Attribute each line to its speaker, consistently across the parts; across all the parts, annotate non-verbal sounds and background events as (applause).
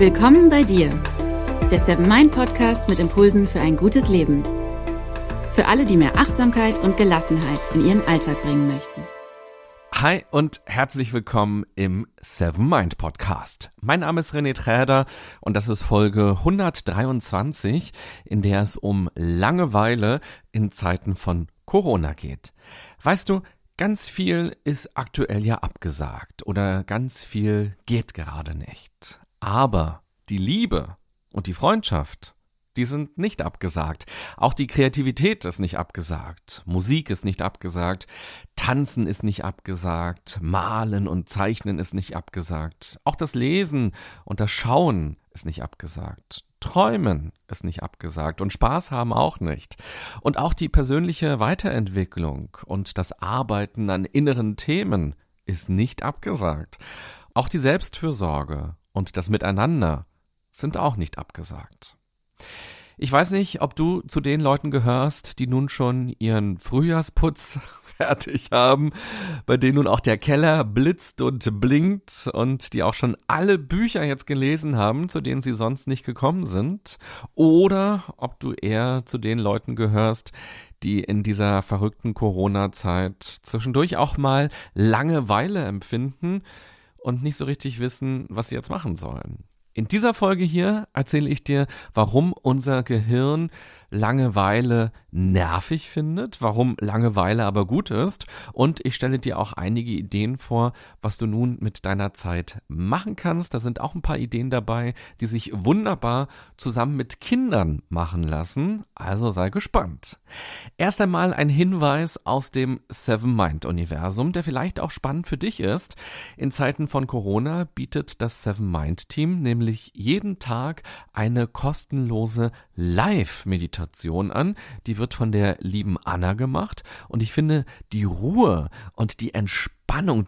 Speaker 1: Willkommen bei dir, der Seven Mind Podcast mit Impulsen für ein gutes Leben. Für alle, die mehr Achtsamkeit und Gelassenheit in ihren Alltag bringen möchten.
Speaker 2: Hi und herzlich willkommen im Seven Mind Podcast. Mein Name ist René Träder und das ist Folge 123, in der es um Langeweile in Zeiten von Corona geht. Weißt du, ganz viel ist aktuell ja abgesagt oder ganz viel geht gerade nicht. Aber die Liebe und die Freundschaft, die sind nicht abgesagt. Auch die Kreativität ist nicht abgesagt. Musik ist nicht abgesagt. Tanzen ist nicht abgesagt. Malen und Zeichnen ist nicht abgesagt. Auch das Lesen und das Schauen ist nicht abgesagt. Träumen ist nicht abgesagt und Spaß haben auch nicht. Und auch die persönliche Weiterentwicklung und das Arbeiten an inneren Themen ist nicht abgesagt. Auch die Selbstfürsorge und das Miteinander sind auch nicht abgesagt. Ich weiß nicht, ob du zu den Leuten gehörst, die nun schon ihren Frühjahrsputz (laughs) fertig haben, bei denen nun auch der Keller blitzt und blinkt und die auch schon alle Bücher jetzt gelesen haben, zu denen sie sonst nicht gekommen sind, oder ob du eher zu den Leuten gehörst, die in dieser verrückten Corona-Zeit zwischendurch auch mal Langeweile empfinden, und nicht so richtig wissen, was sie jetzt machen sollen. In dieser Folge hier erzähle ich dir, warum unser Gehirn Langeweile nervig findet, warum Langeweile aber gut ist und ich stelle dir auch einige Ideen vor, was du nun mit deiner Zeit machen kannst. Da sind auch ein paar Ideen dabei, die sich wunderbar zusammen mit Kindern machen lassen, also sei gespannt. Erst einmal ein Hinweis aus dem Seven Mind Universum, der vielleicht auch spannend für dich ist. In Zeiten von Corona bietet das Seven Mind Team nämlich jeden Tag eine kostenlose Live-Meditation an. Die wird von der lieben Anna gemacht und ich finde die Ruhe und die Entspannung,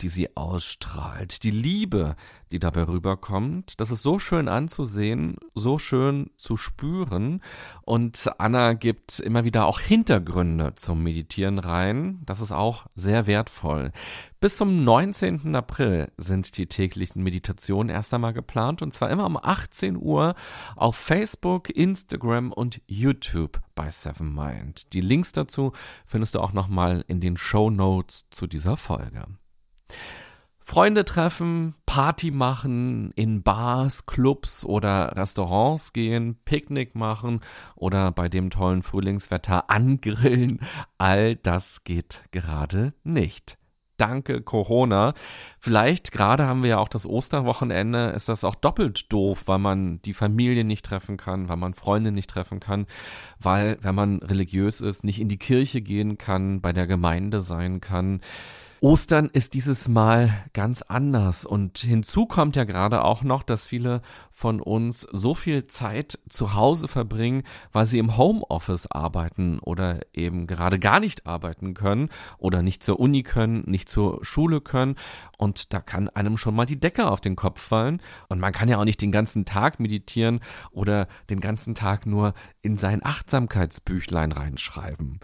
Speaker 2: die sie ausstrahlt, die Liebe, die dabei rüberkommt, das ist so schön anzusehen, so schön zu spüren. Und Anna gibt immer wieder auch Hintergründe zum Meditieren rein. Das ist auch sehr wertvoll. Bis zum 19. April sind die täglichen Meditationen erst einmal geplant und zwar immer um 18 Uhr auf Facebook, Instagram und YouTube bei Seven Mind. Die Links dazu findest du auch nochmal in den Show Notes zu dieser Folge. Freunde treffen, Party machen, in Bars, Clubs oder Restaurants gehen, Picknick machen oder bei dem tollen Frühlingswetter angrillen, all das geht gerade nicht. Danke Corona. Vielleicht gerade haben wir ja auch das Osterwochenende, ist das auch doppelt doof, weil man die Familie nicht treffen kann, weil man Freunde nicht treffen kann, weil, wenn man religiös ist, nicht in die Kirche gehen kann, bei der Gemeinde sein kann. Ostern ist dieses Mal ganz anders. Und hinzu kommt ja gerade auch noch, dass viele von uns so viel Zeit zu Hause verbringen, weil sie im Homeoffice arbeiten oder eben gerade gar nicht arbeiten können oder nicht zur Uni können, nicht zur Schule können. Und da kann einem schon mal die Decke auf den Kopf fallen. Und man kann ja auch nicht den ganzen Tag meditieren oder den ganzen Tag nur in sein Achtsamkeitsbüchlein reinschreiben.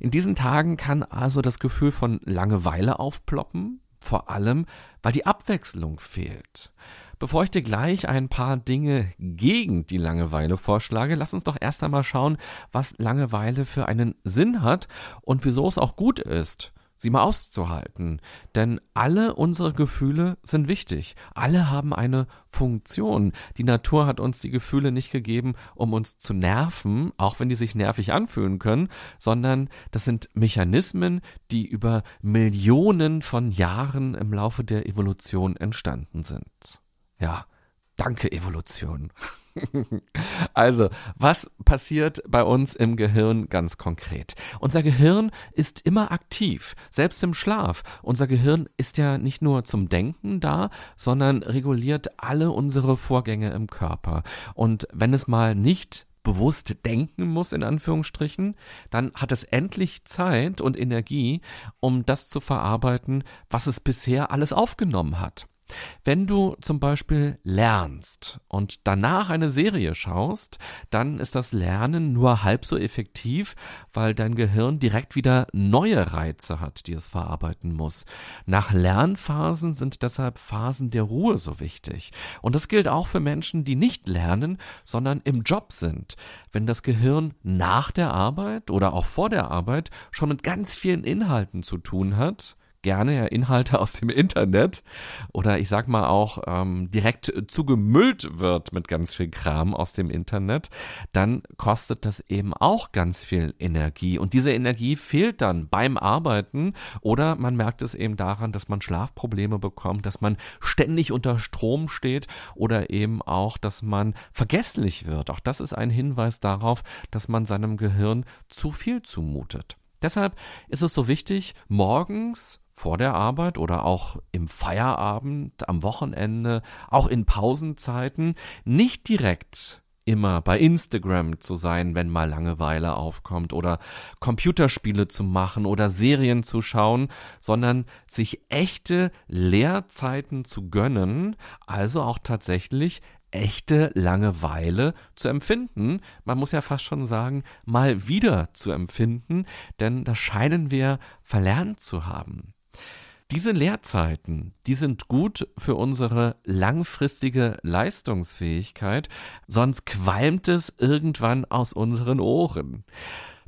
Speaker 2: In diesen Tagen kann also das Gefühl von Langeweile aufploppen, vor allem weil die Abwechslung fehlt. Bevor ich dir gleich ein paar Dinge gegen die Langeweile vorschlage, lass uns doch erst einmal schauen, was Langeweile für einen Sinn hat und wieso es auch gut ist sie mal auszuhalten. Denn alle unsere Gefühle sind wichtig. Alle haben eine Funktion. Die Natur hat uns die Gefühle nicht gegeben, um uns zu nerven, auch wenn die sich nervig anfühlen können, sondern das sind Mechanismen, die über Millionen von Jahren im Laufe der Evolution entstanden sind. Ja, danke Evolution. (laughs) also, was passiert bei uns im Gehirn ganz konkret? Unser Gehirn ist immer aktiv, selbst im Schlaf. Unser Gehirn ist ja nicht nur zum Denken da, sondern reguliert alle unsere Vorgänge im Körper. Und wenn es mal nicht bewusst denken muss, in Anführungsstrichen, dann hat es endlich Zeit und Energie, um das zu verarbeiten, was es bisher alles aufgenommen hat. Wenn du zum Beispiel lernst und danach eine Serie schaust, dann ist das Lernen nur halb so effektiv, weil dein Gehirn direkt wieder neue Reize hat, die es verarbeiten muss. Nach Lernphasen sind deshalb Phasen der Ruhe so wichtig. Und das gilt auch für Menschen, die nicht lernen, sondern im Job sind. Wenn das Gehirn nach der Arbeit oder auch vor der Arbeit schon mit ganz vielen Inhalten zu tun hat, gerne Inhalte aus dem Internet oder ich sag mal auch ähm, direkt zugemüllt wird mit ganz viel Kram aus dem Internet, dann kostet das eben auch ganz viel Energie. Und diese Energie fehlt dann beim Arbeiten oder man merkt es eben daran, dass man Schlafprobleme bekommt, dass man ständig unter Strom steht oder eben auch, dass man vergesslich wird. Auch das ist ein Hinweis darauf, dass man seinem Gehirn zu viel zumutet. Deshalb ist es so wichtig, morgens vor der Arbeit oder auch im Feierabend, am Wochenende, auch in Pausenzeiten nicht direkt immer bei Instagram zu sein, wenn mal Langeweile aufkommt oder Computerspiele zu machen oder Serien zu schauen, sondern sich echte Lehrzeiten zu gönnen, also auch tatsächlich echte Langeweile zu empfinden. Man muss ja fast schon sagen, mal wieder zu empfinden, denn das scheinen wir verlernt zu haben. Diese Lehrzeiten, die sind gut für unsere langfristige Leistungsfähigkeit, sonst qualmt es irgendwann aus unseren Ohren.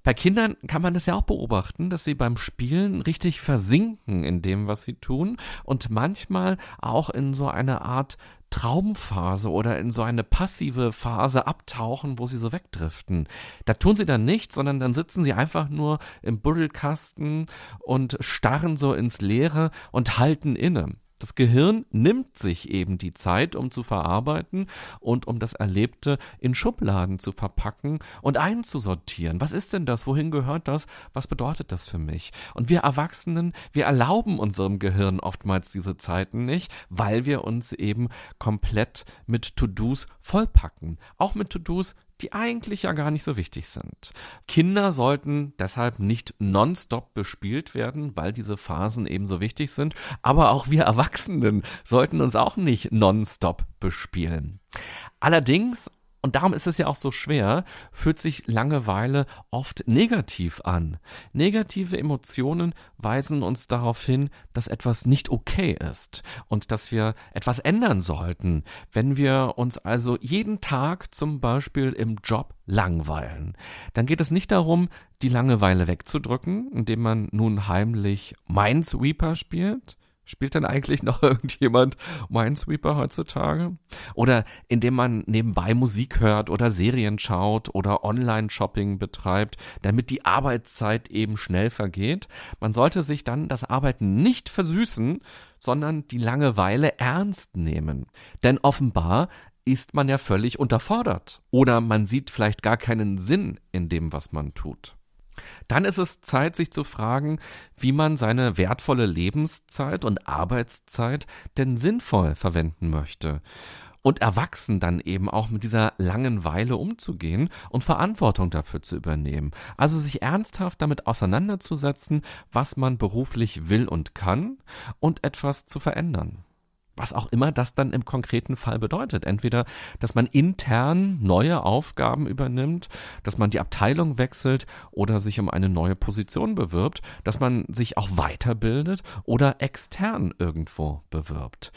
Speaker 2: Bei Kindern kann man das ja auch beobachten, dass sie beim Spielen richtig versinken in dem, was sie tun und manchmal auch in so eine Art Traumphase oder in so eine passive Phase abtauchen, wo sie so wegdriften. Da tun sie dann nichts, sondern dann sitzen sie einfach nur im Buddelkasten und starren so ins Leere und halten inne. Das Gehirn nimmt sich eben die Zeit, um zu verarbeiten und um das Erlebte in Schubladen zu verpacken und einzusortieren. Was ist denn das? Wohin gehört das? Was bedeutet das für mich? Und wir Erwachsenen, wir erlauben unserem Gehirn oftmals diese Zeiten nicht, weil wir uns eben komplett mit To-Dos vollpacken. Auch mit To-Dos, die eigentlich ja gar nicht so wichtig sind. Kinder sollten deshalb nicht nonstop bespielt werden, weil diese Phasen eben so wichtig sind. Aber auch wir Erwachsenen sollten uns auch nicht nonstop bespielen. Allerdings und darum ist es ja auch so schwer, fühlt sich Langeweile oft negativ an. Negative Emotionen weisen uns darauf hin, dass etwas nicht okay ist und dass wir etwas ändern sollten. Wenn wir uns also jeden Tag zum Beispiel im Job langweilen, dann geht es nicht darum, die Langeweile wegzudrücken, indem man nun heimlich Minesweeper spielt, Spielt denn eigentlich noch (laughs) irgendjemand Minesweeper heutzutage? Oder indem man nebenbei Musik hört oder Serien schaut oder Online-Shopping betreibt, damit die Arbeitszeit eben schnell vergeht? Man sollte sich dann das Arbeiten nicht versüßen, sondern die Langeweile ernst nehmen. Denn offenbar ist man ja völlig unterfordert. Oder man sieht vielleicht gar keinen Sinn in dem, was man tut. Dann ist es Zeit, sich zu fragen, wie man seine wertvolle Lebenszeit und Arbeitszeit denn sinnvoll verwenden möchte. Und erwachsen dann eben auch mit dieser langen Weile umzugehen und Verantwortung dafür zu übernehmen. Also sich ernsthaft damit auseinanderzusetzen, was man beruflich will und kann und etwas zu verändern was auch immer das dann im konkreten Fall bedeutet. Entweder, dass man intern neue Aufgaben übernimmt, dass man die Abteilung wechselt oder sich um eine neue Position bewirbt, dass man sich auch weiterbildet oder extern irgendwo bewirbt.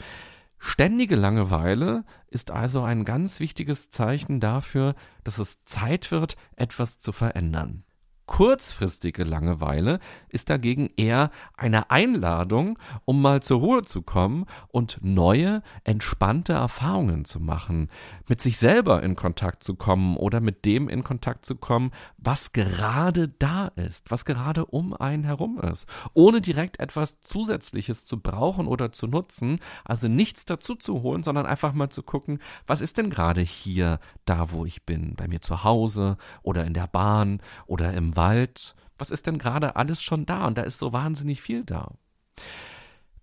Speaker 2: Ständige Langeweile ist also ein ganz wichtiges Zeichen dafür, dass es Zeit wird, etwas zu verändern. Kurzfristige Langeweile ist dagegen eher eine Einladung, um mal zur Ruhe zu kommen und neue, entspannte Erfahrungen zu machen, mit sich selber in Kontakt zu kommen oder mit dem in Kontakt zu kommen, was gerade da ist, was gerade um einen herum ist, ohne direkt etwas Zusätzliches zu brauchen oder zu nutzen, also nichts dazu zu holen, sondern einfach mal zu gucken, was ist denn gerade hier, da wo ich bin, bei mir zu Hause oder in der Bahn oder im Wald. Was ist denn gerade alles schon da? Und da ist so wahnsinnig viel da.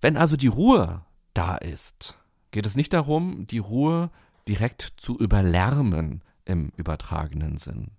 Speaker 2: Wenn also die Ruhe da ist, geht es nicht darum, die Ruhe direkt zu überlärmen im übertragenen Sinn.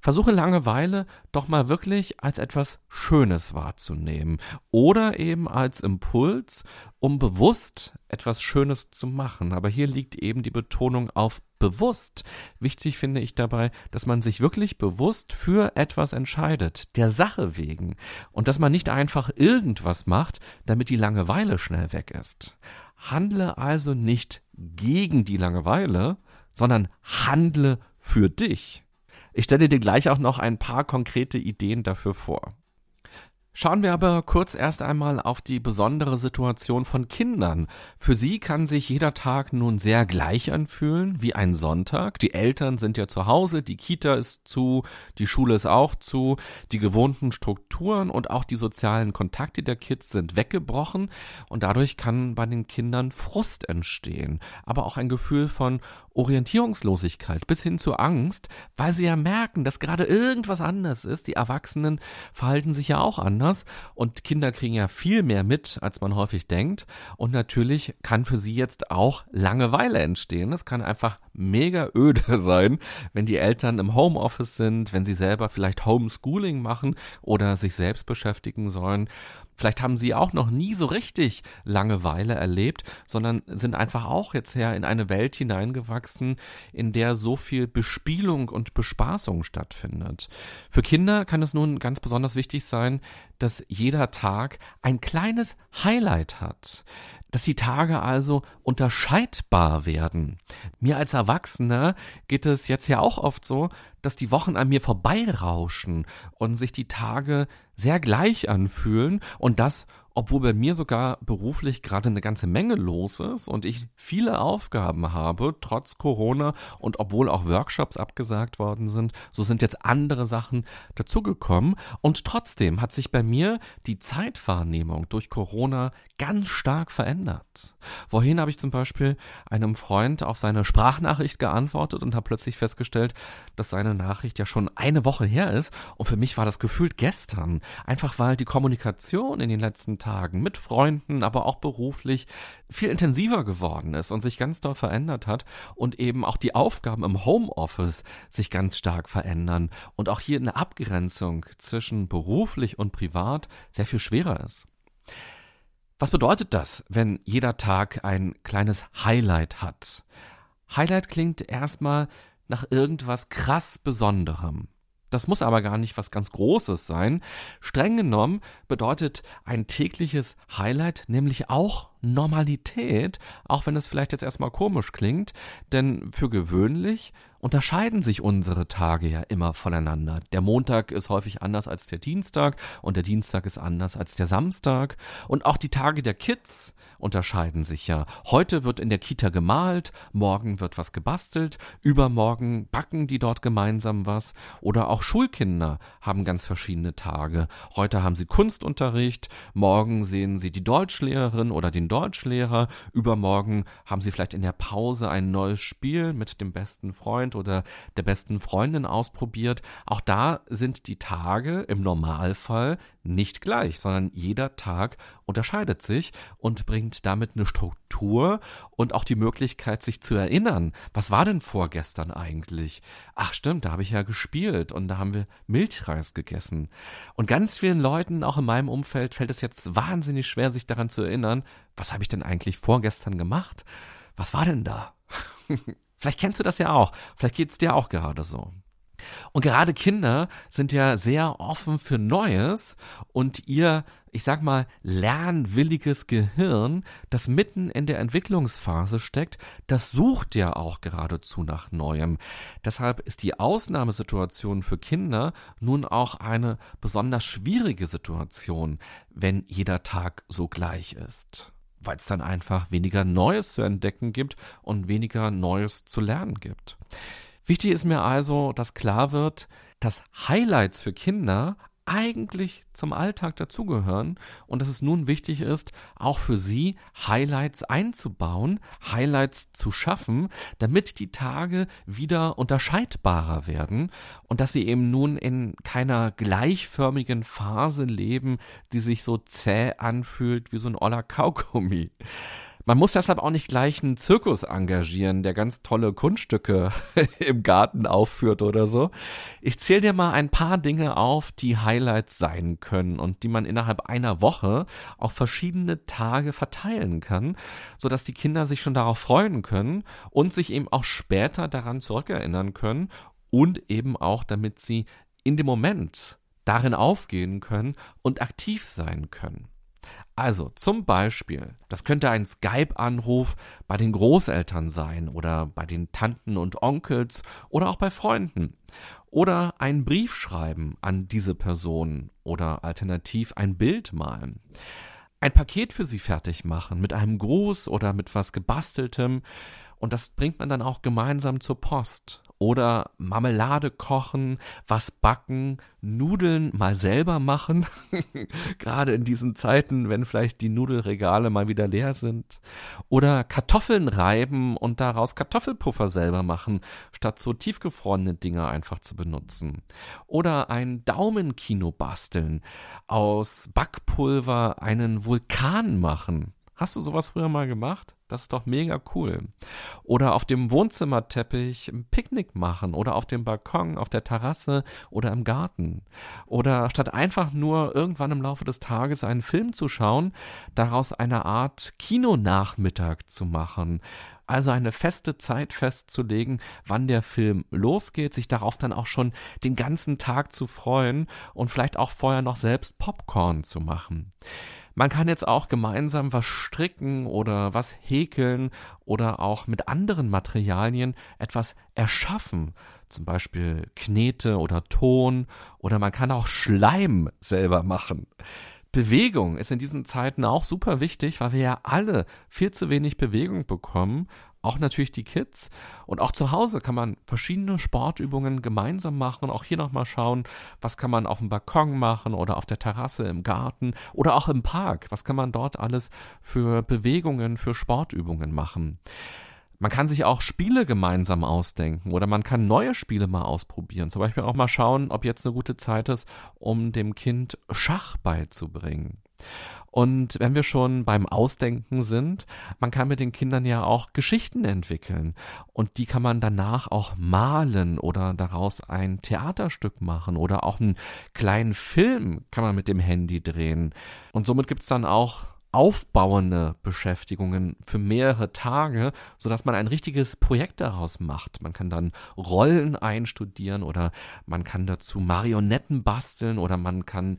Speaker 2: Versuche Langeweile doch mal wirklich als etwas Schönes wahrzunehmen oder eben als Impuls, um bewusst etwas Schönes zu machen. Aber hier liegt eben die Betonung auf bewusst. Wichtig finde ich dabei, dass man sich wirklich bewusst für etwas entscheidet, der Sache wegen. Und dass man nicht einfach irgendwas macht, damit die Langeweile schnell weg ist. Handle also nicht gegen die Langeweile, sondern handle für dich. Ich stelle dir gleich auch noch ein paar konkrete Ideen dafür vor. Schauen wir aber kurz erst einmal auf die besondere Situation von Kindern. Für sie kann sich jeder Tag nun sehr gleich anfühlen wie ein Sonntag. Die Eltern sind ja zu Hause, die Kita ist zu, die Schule ist auch zu, die gewohnten Strukturen und auch die sozialen Kontakte der Kids sind weggebrochen und dadurch kann bei den Kindern Frust entstehen, aber auch ein Gefühl von Orientierungslosigkeit bis hin zu Angst, weil sie ja merken, dass gerade irgendwas anders ist. Die Erwachsenen verhalten sich ja auch anders und Kinder kriegen ja viel mehr mit, als man häufig denkt. Und natürlich kann für sie jetzt auch Langeweile entstehen. Es kann einfach mega öde (laughs) sein, wenn die Eltern im Homeoffice sind, wenn sie selber vielleicht Homeschooling machen oder sich selbst beschäftigen sollen. Vielleicht haben sie auch noch nie so richtig Langeweile erlebt, sondern sind einfach auch jetzt her in eine Welt hineingewachsen, in der so viel Bespielung und Bespaßung stattfindet. Für Kinder kann es nun ganz besonders wichtig sein, dass jeder Tag ein kleines Highlight hat dass die Tage also unterscheidbar werden. Mir als Erwachsener geht es jetzt ja auch oft so, dass die Wochen an mir vorbeirauschen und sich die Tage sehr gleich anfühlen und das, obwohl bei mir sogar beruflich gerade eine ganze Menge los ist und ich viele Aufgaben habe, trotz Corona und obwohl auch Workshops abgesagt worden sind, so sind jetzt andere Sachen dazugekommen und trotzdem hat sich bei mir die Zeitwahrnehmung durch Corona ganz stark verändert. Vorhin habe ich zum Beispiel einem Freund auf seine Sprachnachricht geantwortet und habe plötzlich festgestellt, dass seine Nachricht ja schon eine Woche her ist und für mich war das gefühlt gestern, einfach weil die Kommunikation in den letzten Tagen mit Freunden, aber auch beruflich viel intensiver geworden ist und sich ganz doll verändert hat und eben auch die Aufgaben im Homeoffice sich ganz stark verändern und auch hier eine Abgrenzung zwischen beruflich und privat sehr viel schwerer ist. Was bedeutet das, wenn jeder Tag ein kleines Highlight hat? Highlight klingt erstmal nach irgendwas krass Besonderem. Das muss aber gar nicht was ganz Großes sein. Streng genommen bedeutet ein tägliches Highlight nämlich auch Normalität, auch wenn es vielleicht jetzt erstmal komisch klingt, denn für gewöhnlich unterscheiden sich unsere Tage ja immer voneinander. Der Montag ist häufig anders als der Dienstag und der Dienstag ist anders als der Samstag und auch die Tage der Kids unterscheiden sich ja. Heute wird in der Kita gemalt, morgen wird was gebastelt, übermorgen backen die dort gemeinsam was oder auch Schulkinder haben ganz verschiedene Tage. Heute haben sie Kunstunterricht, morgen sehen sie die Deutschlehrerin oder den Deutschlehrer, übermorgen haben sie vielleicht in der Pause ein neues Spiel mit dem besten Freund oder der besten Freundin ausprobiert. Auch da sind die Tage im Normalfall nicht gleich, sondern jeder Tag unterscheidet sich und bringt damit eine Struktur und auch die Möglichkeit, sich zu erinnern. Was war denn vorgestern eigentlich? Ach stimmt, da habe ich ja gespielt und da haben wir Milchreis gegessen. Und ganz vielen Leuten, auch in meinem Umfeld, fällt es jetzt wahnsinnig schwer, sich daran zu erinnern, was habe ich denn eigentlich vorgestern gemacht? Was war denn da? (laughs) Vielleicht kennst du das ja auch. Vielleicht geht's dir auch gerade so. Und gerade Kinder sind ja sehr offen für Neues und ihr, ich sag mal, lernwilliges Gehirn, das mitten in der Entwicklungsphase steckt, das sucht ja auch geradezu nach Neuem. Deshalb ist die Ausnahmesituation für Kinder nun auch eine besonders schwierige Situation, wenn jeder Tag so gleich ist weil es dann einfach weniger Neues zu entdecken gibt und weniger Neues zu lernen gibt. Wichtig ist mir also, dass klar wird, dass Highlights für Kinder eigentlich zum Alltag dazugehören und dass es nun wichtig ist, auch für sie Highlights einzubauen, Highlights zu schaffen, damit die Tage wieder unterscheidbarer werden und dass sie eben nun in keiner gleichförmigen Phase leben, die sich so zäh anfühlt wie so ein oller Kaugummi. Man muss deshalb auch nicht gleich einen Zirkus engagieren, der ganz tolle Kunststücke (laughs) im Garten aufführt oder so. Ich zähle dir mal ein paar Dinge auf, die Highlights sein können und die man innerhalb einer Woche auf verschiedene Tage verteilen kann, sodass die Kinder sich schon darauf freuen können und sich eben auch später daran zurückerinnern können und eben auch, damit sie in dem Moment darin aufgehen können und aktiv sein können. Also zum Beispiel, das könnte ein Skype-Anruf bei den Großeltern sein oder bei den Tanten und Onkels oder auch bei Freunden. Oder ein Brief schreiben an diese Person oder alternativ ein Bild malen. Ein Paket für sie fertig machen mit einem Gruß oder mit was gebasteltem und das bringt man dann auch gemeinsam zur Post oder Marmelade kochen, was backen, Nudeln mal selber machen, (laughs) gerade in diesen Zeiten, wenn vielleicht die Nudelregale mal wieder leer sind, oder Kartoffeln reiben und daraus Kartoffelpuffer selber machen, statt so tiefgefrorene Dinge einfach zu benutzen, oder ein Daumenkino basteln, aus Backpulver einen Vulkan machen. Hast du sowas früher mal gemacht? Das ist doch mega cool. Oder auf dem Wohnzimmerteppich ein Picknick machen oder auf dem Balkon, auf der Terrasse oder im Garten. Oder statt einfach nur irgendwann im Laufe des Tages einen Film zu schauen, daraus eine Art Kinonachmittag zu machen. Also eine feste Zeit festzulegen, wann der Film losgeht, sich darauf dann auch schon den ganzen Tag zu freuen und vielleicht auch vorher noch selbst Popcorn zu machen. Man kann jetzt auch gemeinsam was stricken oder was häkeln oder auch mit anderen Materialien etwas erschaffen. Zum Beispiel Knete oder Ton oder man kann auch Schleim selber machen. Bewegung ist in diesen Zeiten auch super wichtig, weil wir ja alle viel zu wenig Bewegung bekommen auch natürlich die Kids. Und auch zu Hause kann man verschiedene Sportübungen gemeinsam machen auch hier nochmal schauen, was kann man auf dem Balkon machen oder auf der Terrasse im Garten oder auch im Park. Was kann man dort alles für Bewegungen, für Sportübungen machen? Man kann sich auch Spiele gemeinsam ausdenken oder man kann neue Spiele mal ausprobieren. Zum Beispiel auch mal schauen, ob jetzt eine gute Zeit ist, um dem Kind Schach beizubringen. Und wenn wir schon beim Ausdenken sind, man kann mit den Kindern ja auch Geschichten entwickeln. Und die kann man danach auch malen oder daraus ein Theaterstück machen oder auch einen kleinen Film kann man mit dem Handy drehen. Und somit gibt's dann auch aufbauende Beschäftigungen für mehrere Tage, so dass man ein richtiges Projekt daraus macht. Man kann dann Rollen einstudieren oder man kann dazu Marionetten basteln oder man kann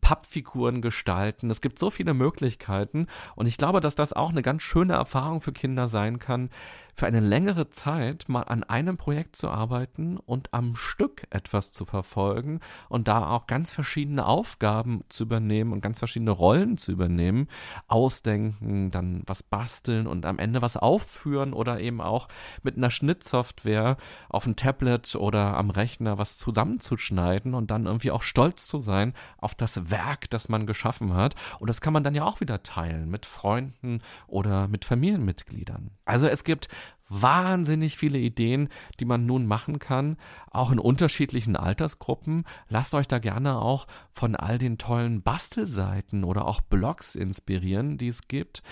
Speaker 2: Pappfiguren gestalten. Es gibt so viele Möglichkeiten und ich glaube, dass das auch eine ganz schöne Erfahrung für Kinder sein kann, für eine längere Zeit mal an einem Projekt zu arbeiten und am Stück etwas zu verfolgen und da auch ganz verschiedene Aufgaben zu übernehmen und ganz verschiedene Rollen zu übernehmen, ausdenken, dann was basteln und am Ende was aufführen oder eben auch mit einer Schnittsoftware auf dem Tablet oder am Rechner was zusammenzuschneiden und dann irgendwie auch stolz zu sein auf das Werk, das man geschaffen hat. Und das kann man dann ja auch wieder teilen mit Freunden oder mit Familienmitgliedern. Also es gibt wahnsinnig viele Ideen, die man nun machen kann, auch in unterschiedlichen Altersgruppen. Lasst euch da gerne auch von all den tollen Bastelseiten oder auch Blogs inspirieren, die es gibt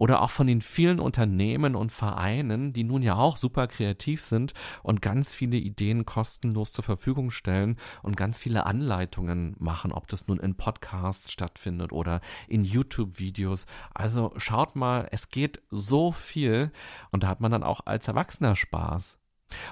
Speaker 2: oder auch von den vielen Unternehmen und Vereinen, die nun ja auch super kreativ sind und ganz viele Ideen kostenlos zur Verfügung stellen und ganz viele Anleitungen machen, ob das nun in Podcasts stattfindet oder in YouTube-Videos. Also schaut mal, es geht so viel und da hat man dann auch als Erwachsener Spaß.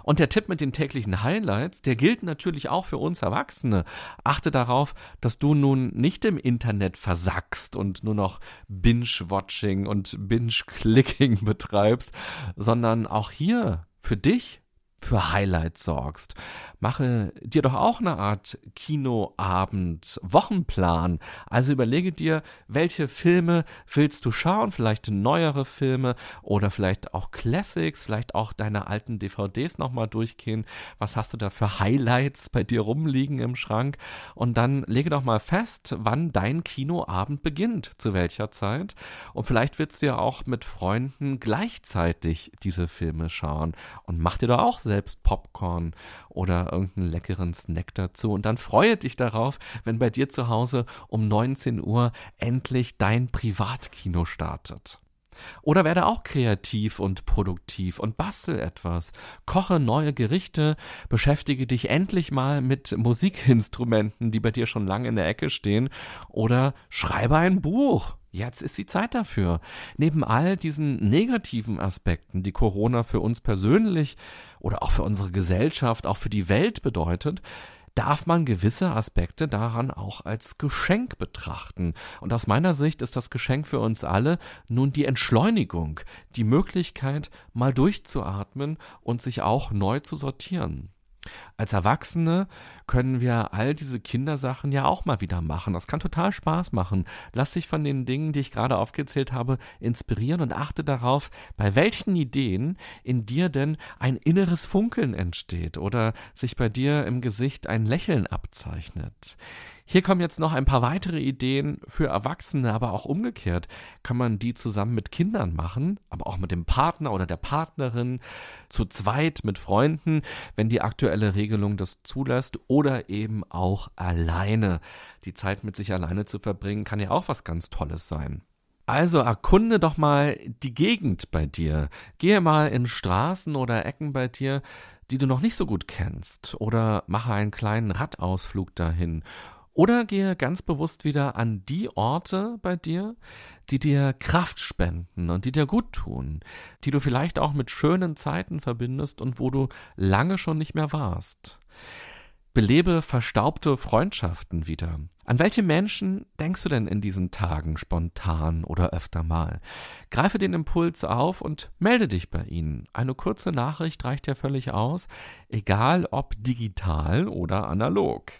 Speaker 2: Und der Tipp mit den täglichen Highlights, der gilt natürlich auch für uns Erwachsene. Achte darauf, dass du nun nicht im Internet versackst und nur noch Binge-Watching und Binge-Clicking (laughs) betreibst, sondern auch hier für dich für Highlights sorgst. Mache dir doch auch eine Art Kinoabend, Wochenplan. Also überlege dir, welche Filme willst du schauen, vielleicht neuere Filme oder vielleicht auch Classics, vielleicht auch deine alten DVDs nochmal durchgehen. Was hast du da für Highlights bei dir rumliegen im Schrank? Und dann lege doch mal fest, wann dein Kinoabend beginnt, zu welcher Zeit. Und vielleicht willst du ja auch mit Freunden gleichzeitig diese Filme schauen und mach dir doch auch selbst Popcorn oder irgendeinen leckeren Snack dazu. Und dann freue dich darauf, wenn bei dir zu Hause um 19 Uhr endlich dein Privatkino startet. Oder werde auch kreativ und produktiv und bastel etwas. Koche neue Gerichte, beschäftige dich endlich mal mit Musikinstrumenten, die bei dir schon lange in der Ecke stehen. Oder schreibe ein Buch. Jetzt ist die Zeit dafür. Neben all diesen negativen Aspekten, die Corona für uns persönlich oder auch für unsere Gesellschaft, auch für die Welt bedeutet, darf man gewisse Aspekte daran auch als Geschenk betrachten. Und aus meiner Sicht ist das Geschenk für uns alle nun die Entschleunigung, die Möglichkeit, mal durchzuatmen und sich auch neu zu sortieren. Als Erwachsene können wir all diese Kindersachen ja auch mal wieder machen. Das kann total Spaß machen. Lass dich von den Dingen, die ich gerade aufgezählt habe, inspirieren und achte darauf, bei welchen Ideen in dir denn ein inneres Funkeln entsteht oder sich bei dir im Gesicht ein Lächeln abzeichnet. Hier kommen jetzt noch ein paar weitere Ideen für Erwachsene, aber auch umgekehrt kann man die zusammen mit Kindern machen, aber auch mit dem Partner oder der Partnerin, zu zweit mit Freunden, wenn die aktuelle Regelung das zulässt oder eben auch alleine. Die Zeit mit sich alleine zu verbringen kann ja auch was ganz Tolles sein. Also erkunde doch mal die Gegend bei dir. Gehe mal in Straßen oder Ecken bei dir, die du noch nicht so gut kennst, oder mache einen kleinen Radausflug dahin oder gehe ganz bewusst wieder an die Orte bei dir, die dir Kraft spenden und die dir gut tun, die du vielleicht auch mit schönen Zeiten verbindest und wo du lange schon nicht mehr warst. Belebe verstaubte Freundschaften wieder. An welche Menschen denkst du denn in diesen Tagen spontan oder öfter mal? Greife den Impuls auf und melde dich bei ihnen. Eine kurze Nachricht reicht ja völlig aus, egal ob digital oder analog.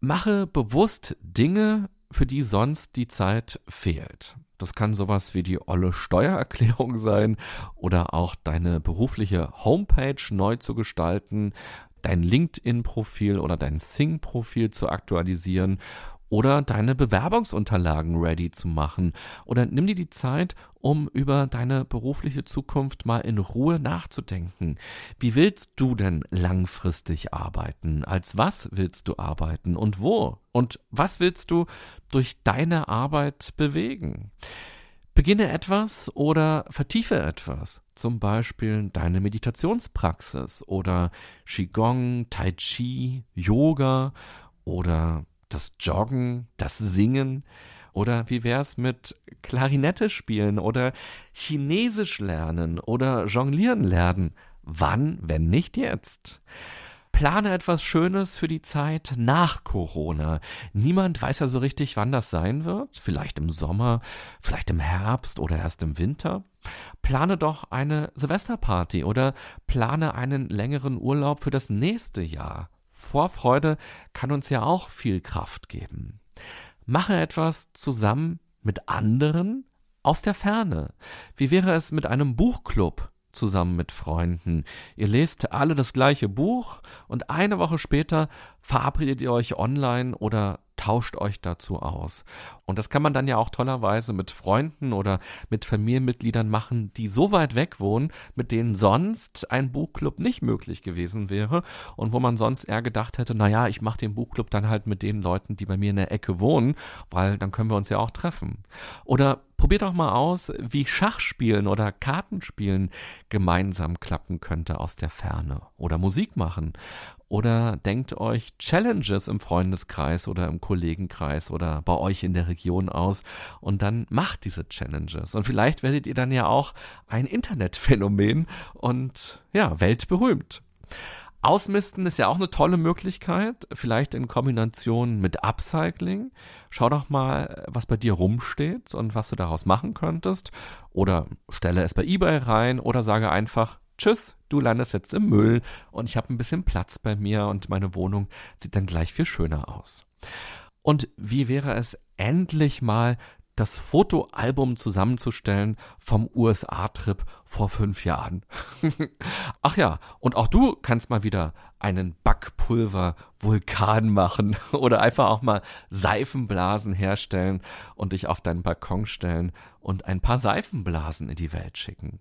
Speaker 2: Mache bewusst Dinge, für die sonst die Zeit fehlt. Das kann sowas wie die olle Steuererklärung sein oder auch deine berufliche Homepage neu zu gestalten, dein LinkedIn-Profil oder dein Sing-Profil zu aktualisieren oder deine Bewerbungsunterlagen ready zu machen. Oder nimm dir die Zeit, um über deine berufliche Zukunft mal in Ruhe nachzudenken. Wie willst du denn langfristig arbeiten? Als was willst du arbeiten und wo? Und was willst du durch deine Arbeit bewegen? Beginne etwas oder vertiefe etwas, zum Beispiel deine Meditationspraxis oder Qigong, Tai Chi, Yoga oder das Joggen, das Singen oder wie wär's mit Klarinette spielen oder Chinesisch lernen oder Jonglieren lernen? Wann, wenn nicht jetzt? Plane etwas Schönes für die Zeit nach Corona. Niemand weiß ja so richtig, wann das sein wird. Vielleicht im Sommer, vielleicht im Herbst oder erst im Winter. Plane doch eine Silvesterparty oder plane einen längeren Urlaub für das nächste Jahr. Vorfreude kann uns ja auch viel Kraft geben. Mache etwas zusammen mit anderen aus der Ferne. Wie wäre es mit einem Buchclub zusammen mit Freunden? Ihr lest alle das gleiche Buch und eine Woche später verabredet ihr euch online oder tauscht euch dazu aus. Und das kann man dann ja auch tollerweise mit Freunden oder mit Familienmitgliedern machen, die so weit weg wohnen, mit denen sonst ein Buchclub nicht möglich gewesen wäre und wo man sonst eher gedacht hätte, naja, ich mache den Buchclub dann halt mit den Leuten, die bei mir in der Ecke wohnen, weil dann können wir uns ja auch treffen. Oder probiert doch mal aus, wie Schachspielen oder Kartenspielen gemeinsam klappen könnte aus der Ferne. Oder Musik machen oder denkt euch Challenges im Freundeskreis oder im Kollegenkreis oder bei euch in der Region aus und dann macht diese Challenges. Und vielleicht werdet ihr dann ja auch ein Internetphänomen und ja, weltberühmt. Ausmisten ist ja auch eine tolle Möglichkeit, vielleicht in Kombination mit Upcycling. Schau doch mal, was bei dir rumsteht und was du daraus machen könntest. Oder stelle es bei eBay rein oder sage einfach, tschüss, du landest jetzt im Müll und ich habe ein bisschen Platz bei mir und meine Wohnung sieht dann gleich viel schöner aus. Und wie wäre es endlich mal das Fotoalbum zusammenzustellen vom USA-Trip vor fünf Jahren. (laughs) Ach ja, und auch du kannst mal wieder einen Backpulver-Vulkan machen (laughs) oder einfach auch mal Seifenblasen herstellen und dich auf deinen Balkon stellen und ein paar Seifenblasen in die Welt schicken.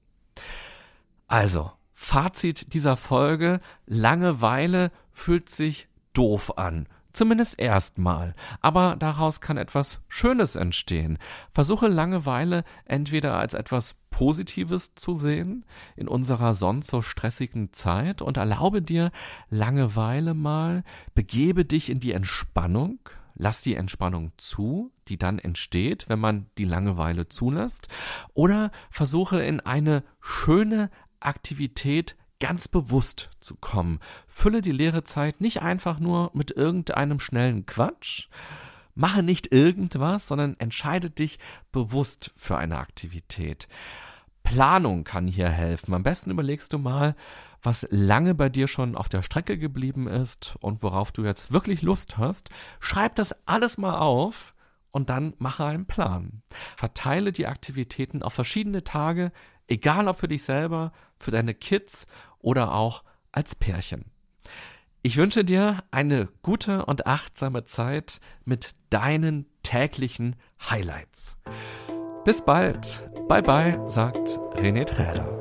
Speaker 2: Also, Fazit dieser Folge, Langeweile fühlt sich doof an Zumindest erstmal. Aber daraus kann etwas Schönes entstehen. Versuche Langeweile entweder als etwas Positives zu sehen in unserer sonst so stressigen Zeit und erlaube dir Langeweile mal, begebe dich in die Entspannung, lass die Entspannung zu, die dann entsteht, wenn man die Langeweile zulässt, oder versuche in eine schöne Aktivität ganz bewusst zu kommen. Fülle die leere Zeit nicht einfach nur mit irgendeinem schnellen Quatsch. Mache nicht irgendwas, sondern entscheide dich bewusst für eine Aktivität. Planung kann hier helfen. Am besten überlegst du mal, was lange bei dir schon auf der Strecke geblieben ist und worauf du jetzt wirklich Lust hast. Schreib das alles mal auf und dann mache einen Plan. Verteile die Aktivitäten auf verschiedene Tage, egal ob für dich selber, für deine Kids oder auch als Pärchen. Ich wünsche dir eine gute und achtsame Zeit mit deinen täglichen Highlights. Bis bald. Bye bye, sagt René Träder.